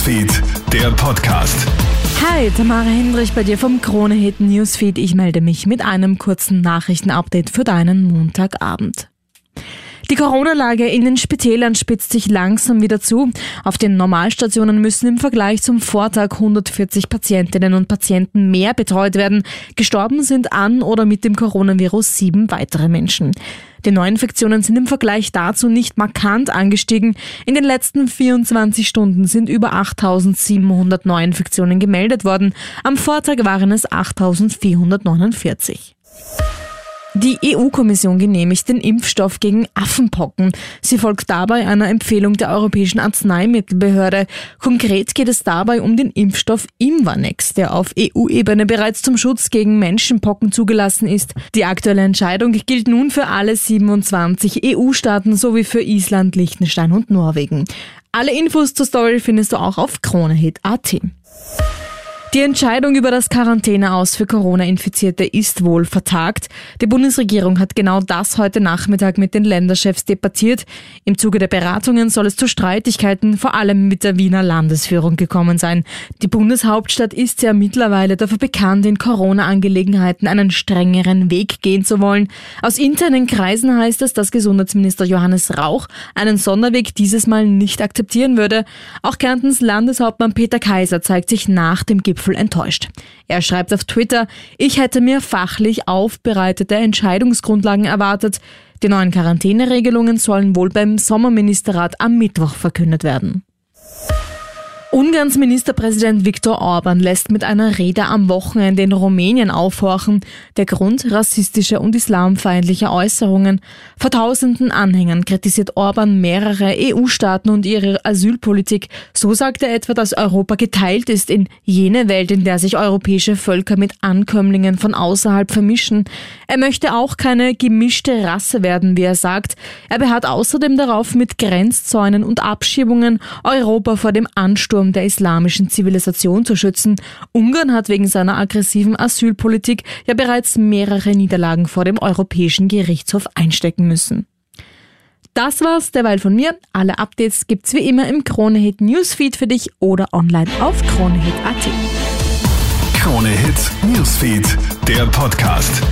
Newsfeed, der Podcast. Hi, Tamara Hendrich bei dir vom Krone Hit Newsfeed. Ich melde mich mit einem kurzen Nachrichtenupdate für deinen Montagabend. Die Corona-Lage in den Spitälern spitzt sich langsam wieder zu. Auf den Normalstationen müssen im Vergleich zum Vortag 140 Patientinnen und Patienten mehr betreut werden. Gestorben sind an oder mit dem Coronavirus sieben weitere Menschen. Die Neuinfektionen sind im Vergleich dazu nicht markant angestiegen. In den letzten 24 Stunden sind über 8700 Neuinfektionen gemeldet worden. Am Vortag waren es 8449. Die EU-Kommission genehmigt den Impfstoff gegen Affenpocken. Sie folgt dabei einer Empfehlung der Europäischen Arzneimittelbehörde. Konkret geht es dabei um den Impfstoff Imvanex, der auf EU-Ebene bereits zum Schutz gegen Menschenpocken zugelassen ist. Die aktuelle Entscheidung gilt nun für alle 27 EU-Staaten sowie für Island, Liechtenstein und Norwegen. Alle Infos zur Story findest du auch auf kronehit.at. Die Entscheidung über das Quarantäneaus für Corona-Infizierte ist wohl vertagt. Die Bundesregierung hat genau das heute Nachmittag mit den Länderchefs debattiert. Im Zuge der Beratungen soll es zu Streitigkeiten vor allem mit der Wiener Landesführung gekommen sein. Die Bundeshauptstadt ist ja mittlerweile dafür bekannt, in Corona-Angelegenheiten einen strengeren Weg gehen zu wollen. Aus internen Kreisen heißt es, dass Gesundheitsminister Johannes Rauch einen Sonderweg dieses Mal nicht akzeptieren würde. Auch Kärntens Landeshauptmann Peter Kaiser zeigt sich nach dem Gipfel Gipfel enttäuscht. Er schreibt auf Twitter, ich hätte mir fachlich aufbereitete Entscheidungsgrundlagen erwartet. Die neuen Quarantäneregelungen sollen wohl beim Sommerministerrat am Mittwoch verkündet werden. Ungarns Ministerpräsident Viktor Orban lässt mit einer Rede am Wochenende in Rumänien aufhorchen. Der Grund rassistische und islamfeindliche Äußerungen. Vor tausenden Anhängern kritisiert Orban mehrere EU-Staaten und ihre Asylpolitik. So sagt er etwa, dass Europa geteilt ist in jene Welt, in der sich europäische Völker mit Ankömmlingen von außerhalb vermischen. Er möchte auch keine gemischte Rasse werden, wie er sagt. Er beharrt außerdem darauf, mit Grenzzäunen und Abschiebungen Europa vor dem Ansturm Ansturm der islamischen Zivilisation zu schützen. Ungarn hat wegen seiner aggressiven Asylpolitik ja bereits mehrere Niederlagen vor dem Europäischen Gerichtshof einstecken müssen. Das war's derweil von mir. Alle Updates gibt's wie immer im Kronehit Newsfeed für dich oder online auf kronehit.at. Kronehit Newsfeed, der Podcast.